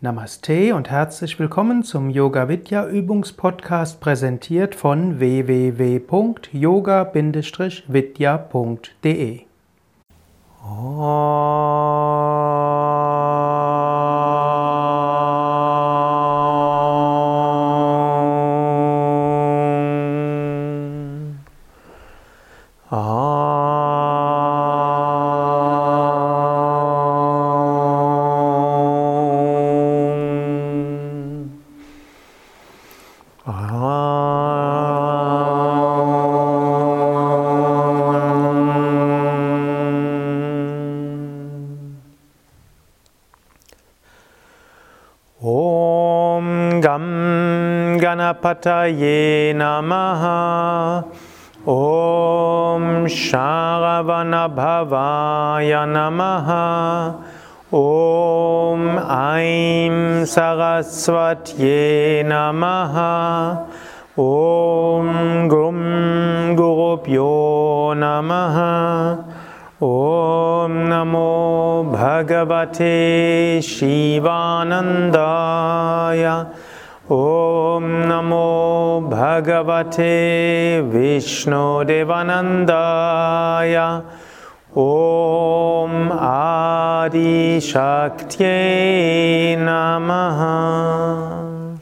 Namaste und herzlich willkommen zum Yoga Vidya Übungspodcast präsentiert von www.yoga-vidya.de. Ganapataye Namaha. Om Sharavanabhavaya Namaha. Om Aim Saraswatye Namaha. Om Gum Gurupyo Namaha. Om Namo Bhagavate Shivanandaya Bhagavate Vishnu Devanandaya Om Adi Shakti Namaha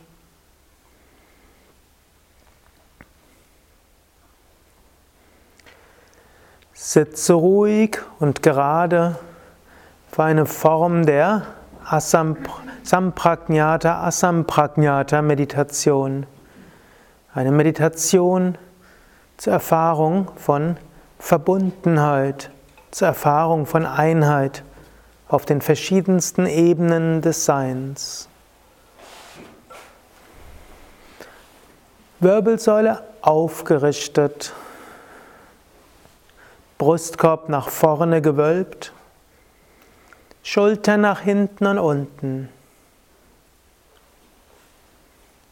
Sitze ruhig und gerade für eine Form der Asampra Sampragnata, Asampragnata Meditation. Eine Meditation zur Erfahrung von Verbundenheit, zur Erfahrung von Einheit auf den verschiedensten Ebenen des Seins. Wirbelsäule aufgerichtet, Brustkorb nach vorne gewölbt, Schultern nach hinten und unten.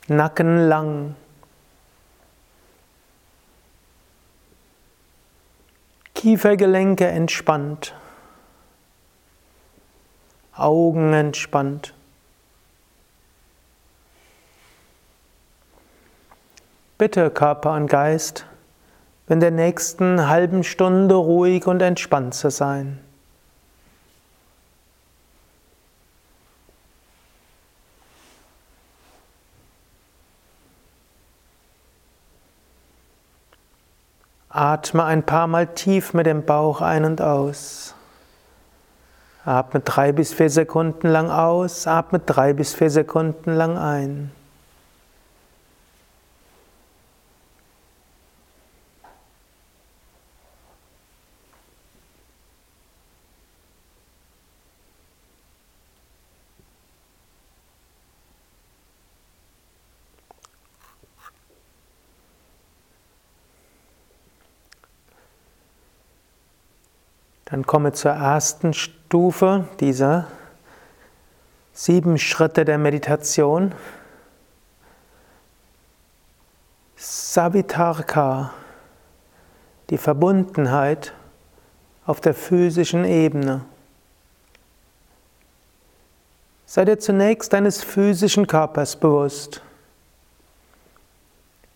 Nacken lang. Kiefergelenke entspannt. Augen entspannt. Bitte Körper und Geist, in der nächsten halben Stunde ruhig und entspannt zu sein. Atme ein paar Mal tief mit dem Bauch ein und aus. Atme drei bis vier Sekunden lang aus, atme drei bis vier Sekunden lang ein. Dann komme zur ersten Stufe dieser sieben Schritte der Meditation. Savitarka, die Verbundenheit auf der physischen Ebene. Sei dir zunächst deines physischen Körpers bewusst.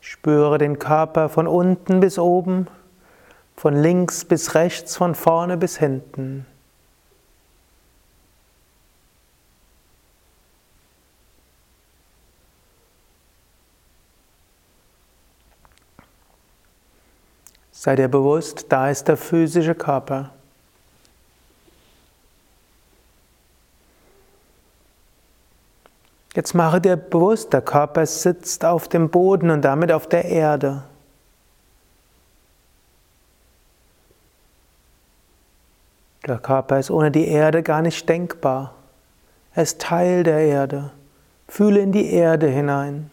Spüre den Körper von unten bis oben von links bis rechts, von vorne bis hinten. Sei dir bewusst, da ist der physische Körper. Jetzt mache dir bewusst, der Körper sitzt auf dem Boden und damit auf der Erde. Der Körper ist ohne die Erde gar nicht denkbar. Er ist Teil der Erde. Fühle in die Erde hinein.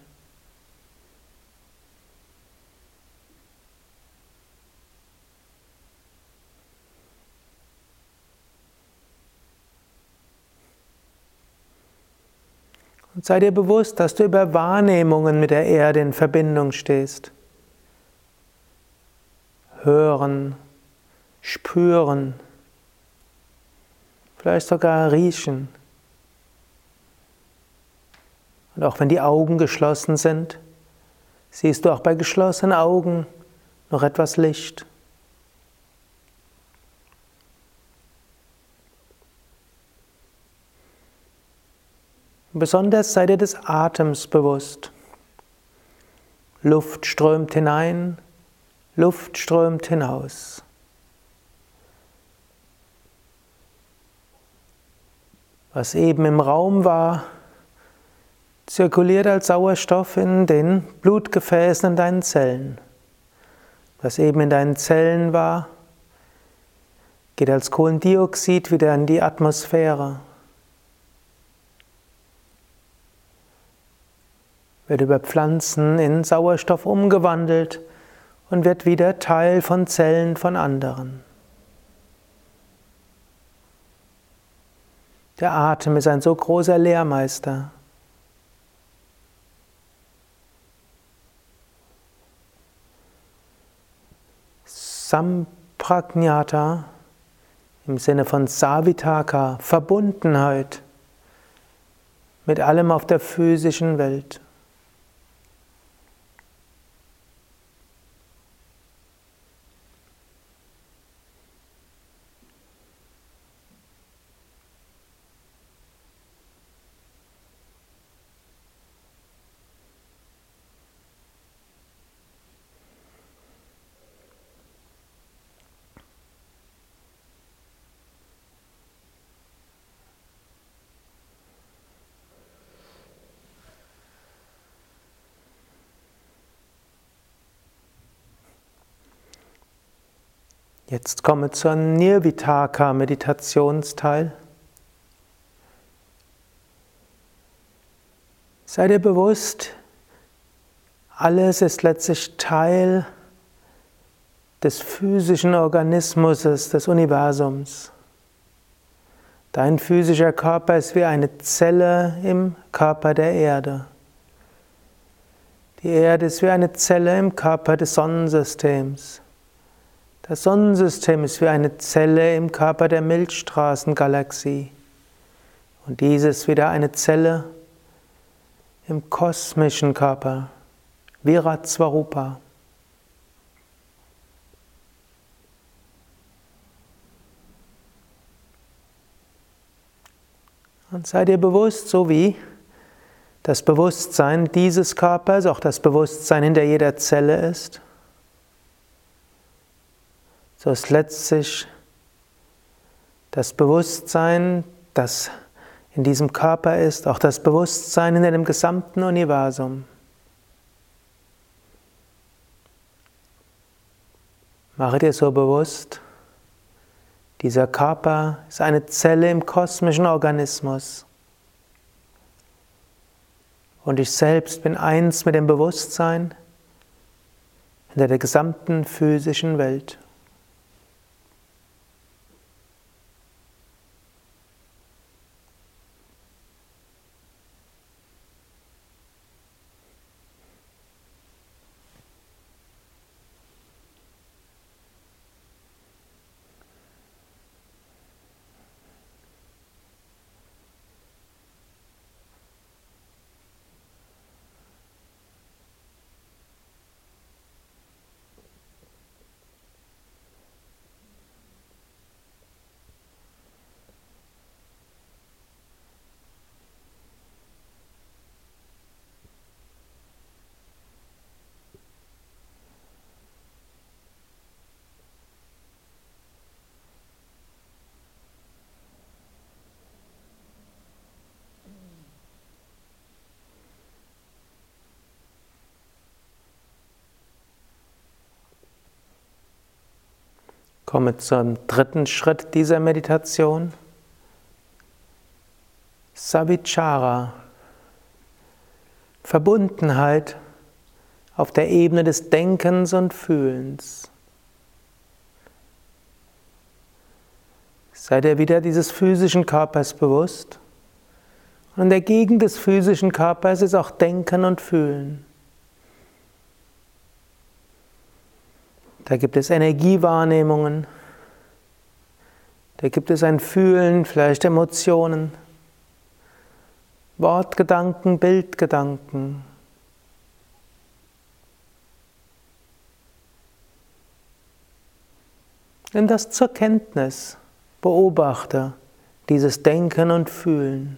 Und sei dir bewusst, dass du über Wahrnehmungen mit der Erde in Verbindung stehst. Hören, spüren, vielleicht sogar riechen. Und auch wenn die Augen geschlossen sind, siehst du auch bei geschlossenen Augen noch etwas Licht. Besonders sei dir des Atems bewusst. Luft strömt hinein, Luft strömt hinaus. Was eben im Raum war, zirkuliert als Sauerstoff in den Blutgefäßen in deinen Zellen. Was eben in deinen Zellen war, geht als Kohlendioxid wieder in die Atmosphäre. wird über Pflanzen in Sauerstoff umgewandelt und wird wieder Teil von Zellen von anderen. Der Atem ist ein so großer Lehrmeister. Samprajnata im Sinne von Savitaka, Verbundenheit mit allem auf der physischen Welt. Jetzt komme zur Nirvitaka-Meditationsteil. Sei dir bewusst, alles ist letztlich Teil des physischen Organismus des Universums. Dein physischer Körper ist wie eine Zelle im Körper der Erde. Die Erde ist wie eine Zelle im Körper des Sonnensystems. Das Sonnensystem ist wie eine Zelle im Körper der Milchstraßengalaxie. Und dieses wieder eine Zelle im kosmischen Körper, Virat Svarupa. Und sei dir bewusst, so wie das Bewusstsein dieses Körpers auch das Bewusstsein hinter jeder Zelle ist, so ist letztlich das Bewusstsein, das in diesem Körper ist, auch das Bewusstsein in dem gesamten Universum. Mache dir so bewusst, dieser Körper ist eine Zelle im kosmischen Organismus. Und ich selbst bin eins mit dem Bewusstsein in der gesamten physischen Welt. Komme zum dritten Schritt dieser Meditation. Savichara. Verbundenheit auf der Ebene des Denkens und Fühlens. Sei dir wieder dieses physischen Körpers bewusst. Und in der Gegend des physischen Körpers ist auch Denken und Fühlen. Da gibt es Energiewahrnehmungen. Hier gibt es ein Fühlen, vielleicht Emotionen, Wortgedanken, Bildgedanken. Nimm das zur Kenntnis, beobachte dieses Denken und Fühlen.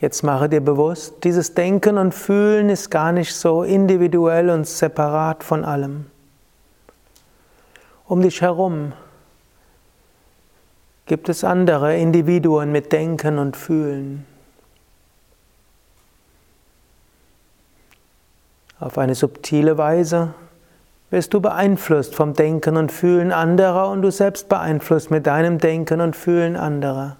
Jetzt mache dir bewusst, dieses Denken und Fühlen ist gar nicht so individuell und separat von allem. Um dich herum gibt es andere Individuen mit Denken und Fühlen. Auf eine subtile Weise wirst du beeinflusst vom Denken und Fühlen anderer und du selbst beeinflusst mit deinem Denken und Fühlen anderer.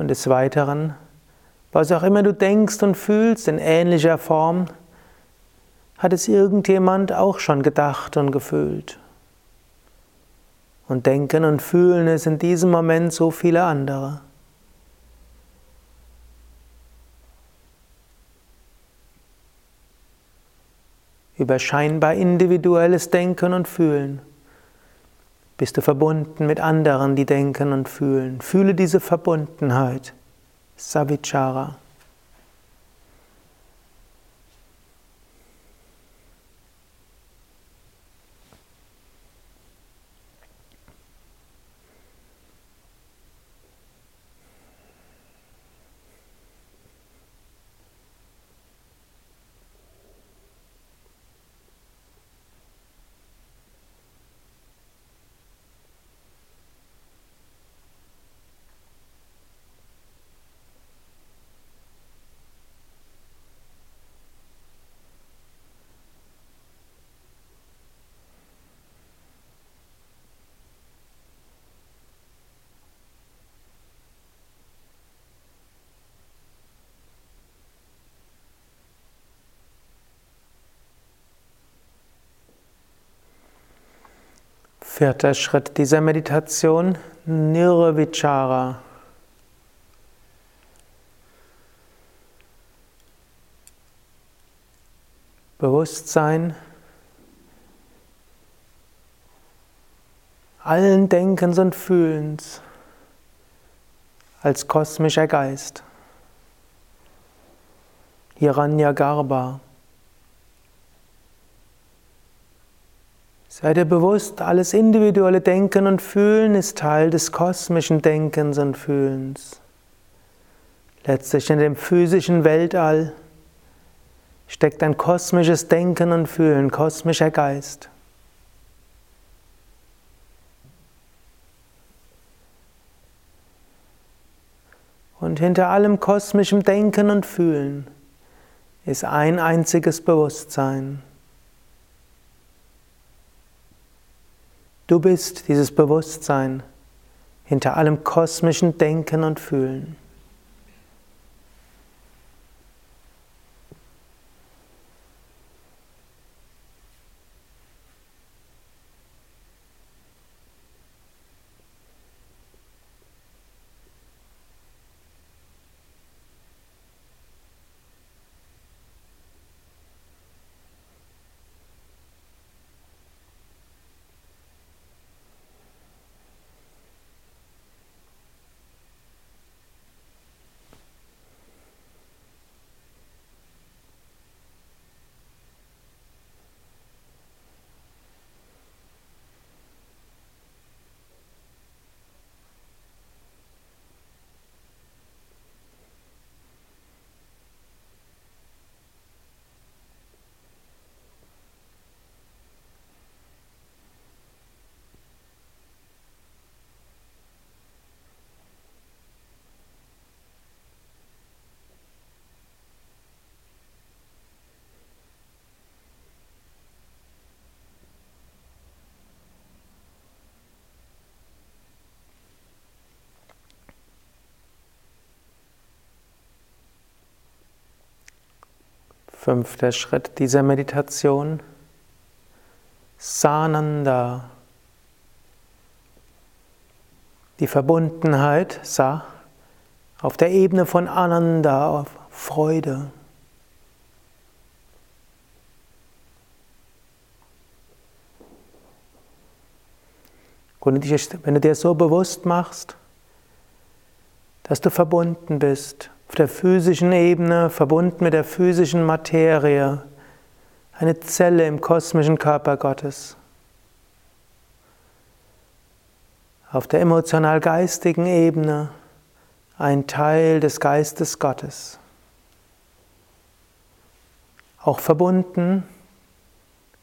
Und des Weiteren, was auch immer du denkst und fühlst in ähnlicher Form, hat es irgendjemand auch schon gedacht und gefühlt. Und denken und fühlen es in diesem Moment so viele andere. Über scheinbar individuelles Denken und Fühlen bist du verbunden mit anderen, die denken und fühlen. Fühle diese Verbundenheit. Savichara. Vierter Schritt dieser Meditation, Nirvichara. Bewusstsein allen Denkens und Fühlens als kosmischer Geist. Hiranya Sei dir bewusst, alles individuelle Denken und Fühlen ist Teil des kosmischen Denkens und Fühlens. Letztlich in dem physischen Weltall steckt ein kosmisches Denken und Fühlen, kosmischer Geist. Und hinter allem kosmischen Denken und Fühlen ist ein einziges Bewusstsein. Du bist dieses Bewusstsein hinter allem kosmischen Denken und Fühlen. Fünfter Schritt dieser Meditation. Sananda. Die Verbundenheit, Sa, auf der Ebene von Ananda, auf Freude. Wenn du dir so bewusst machst, dass du verbunden bist, auf der physischen Ebene, verbunden mit der physischen Materie, eine Zelle im kosmischen Körper Gottes. Auf der emotional-geistigen Ebene ein Teil des Geistes Gottes. Auch verbunden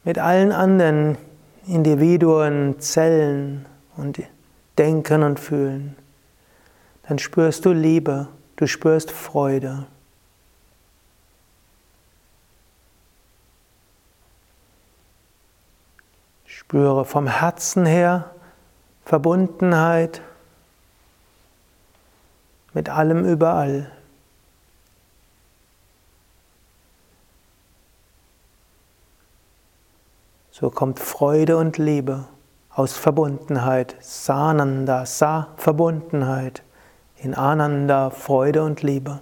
mit allen anderen Individuen, Zellen und Denken und Fühlen, dann spürst du Liebe, du spürst Freude. Spüre vom Herzen her Verbundenheit mit allem überall. So kommt Freude und Liebe aus Verbundenheit. Sananda, Sa, Verbundenheit. In Ananda, Freude und Liebe.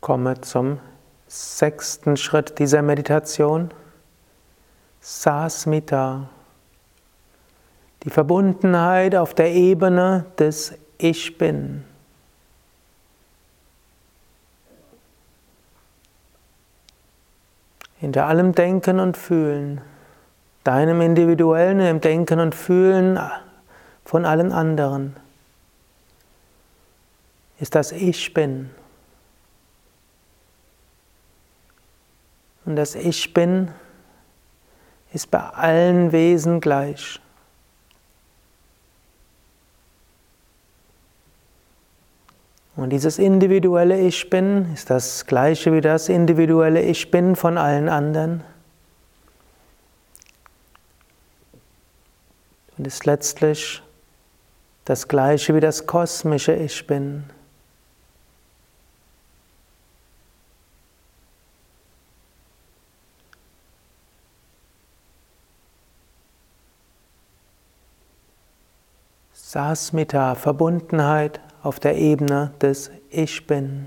Komme zum sechsten Schritt dieser Meditation. Sasmita. Die Verbundenheit auf der Ebene des Ich Bin. Hinter allem Denken und Fühlen, deinem individuellen im Denken und Fühlen von allen anderen, ist das Ich Bin. Und das Ich bin ist bei allen Wesen gleich. Und dieses individuelle Ich bin ist das gleiche wie das individuelle Ich bin von allen anderen. Und ist letztlich das gleiche wie das kosmische Ich bin. Sasmita, Verbundenheit auf der Ebene des Ich Bin.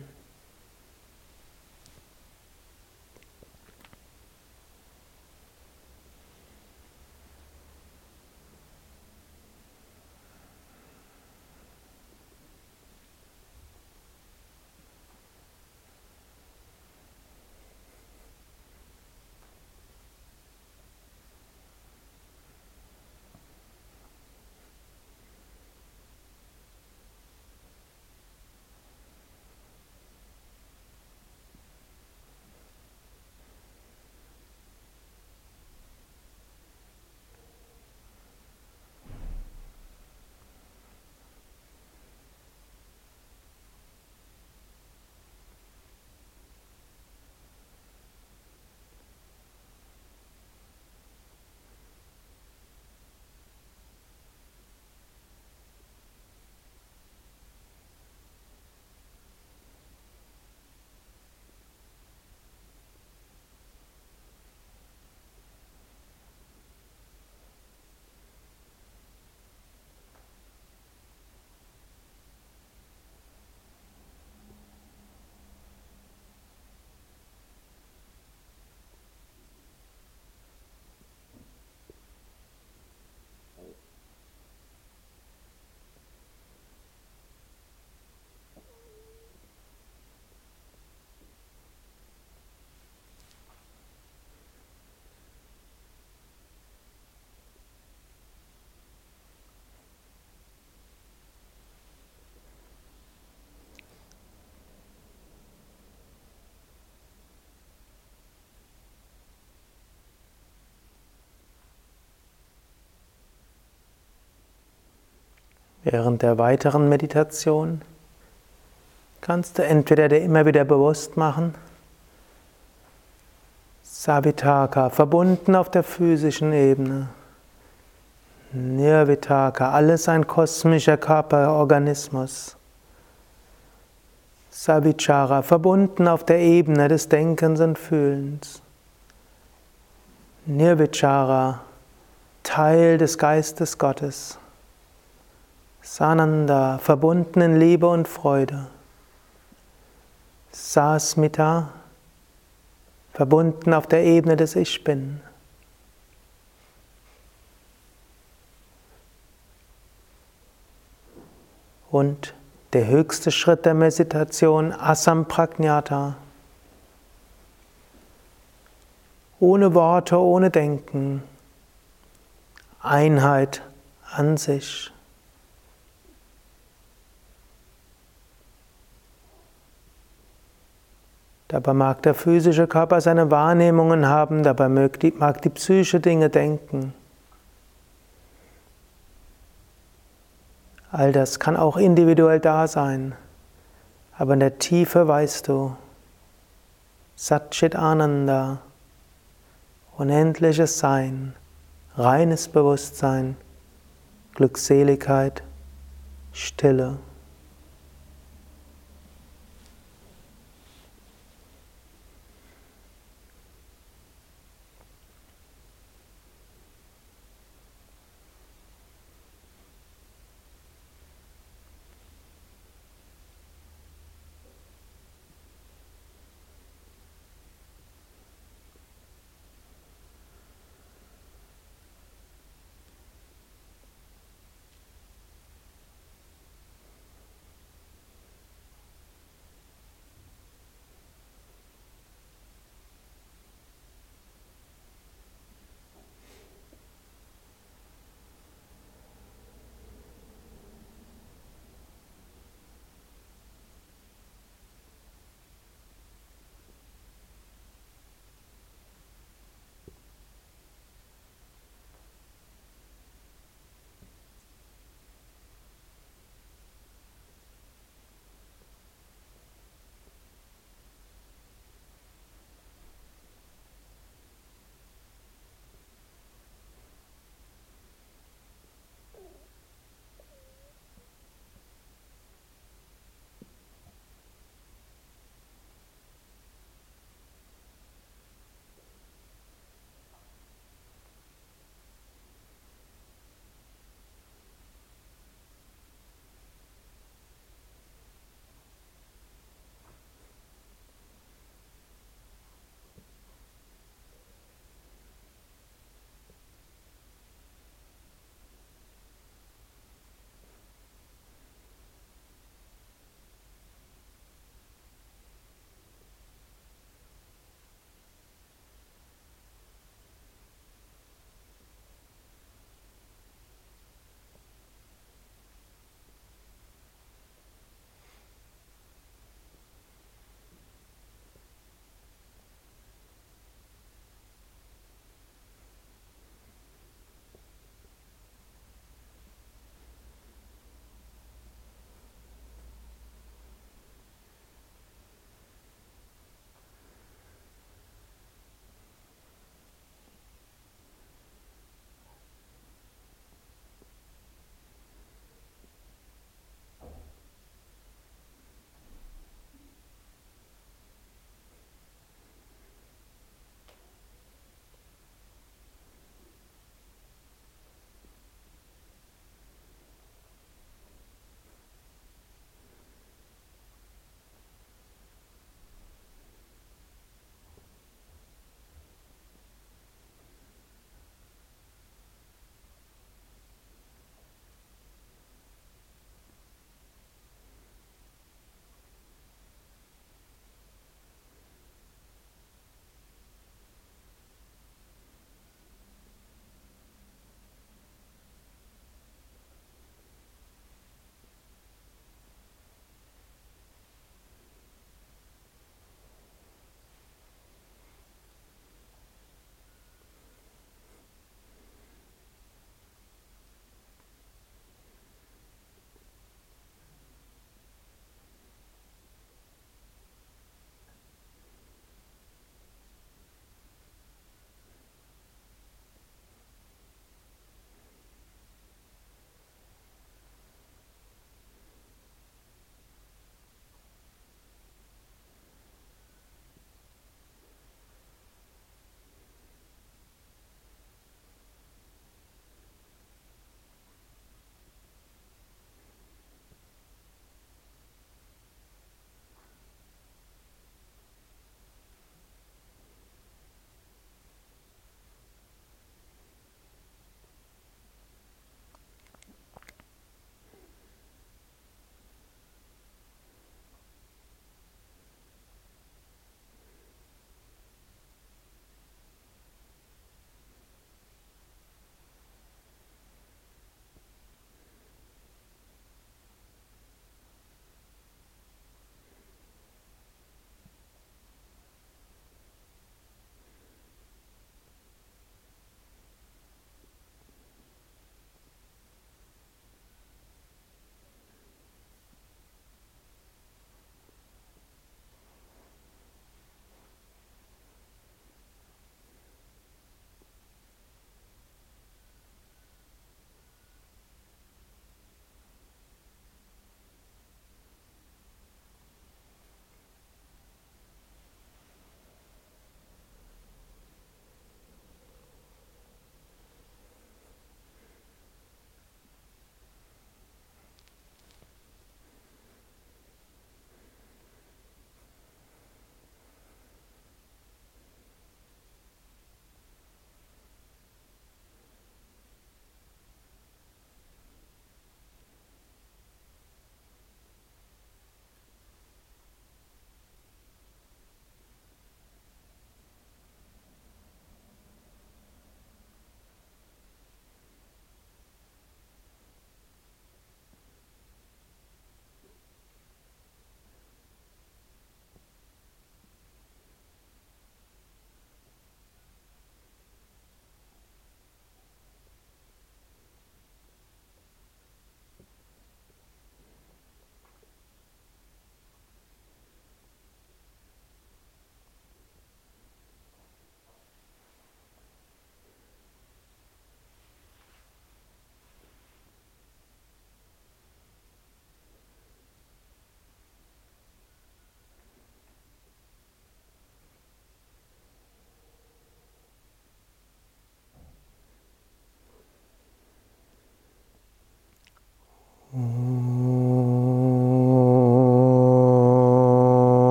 Während der weiteren Meditation kannst du entweder dir immer wieder bewusst machen, Savitaka, verbunden auf der physischen Ebene. Nirvitaka, alles ein kosmischer Körperorganismus. Savichara, verbunden auf der Ebene des Denkens und Fühlens. Nirvichara, Teil des Geistes Gottes. Sananda, verbunden in Liebe und Freude. Sasmita, verbunden auf der Ebene des Ich Bin. Und der höchste Schritt der Meditation, Asampragnata. Ohne Worte, ohne Denken. Einheit an sich. Dabei mag der physische Körper seine Wahrnehmungen haben, dabei mag die, mag die Psyche Dinge denken. All das kann auch individuell da sein, aber in der Tiefe weißt du, Satchit Ananda, unendliches Sein, reines Bewusstsein, Glückseligkeit, Stille.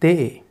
って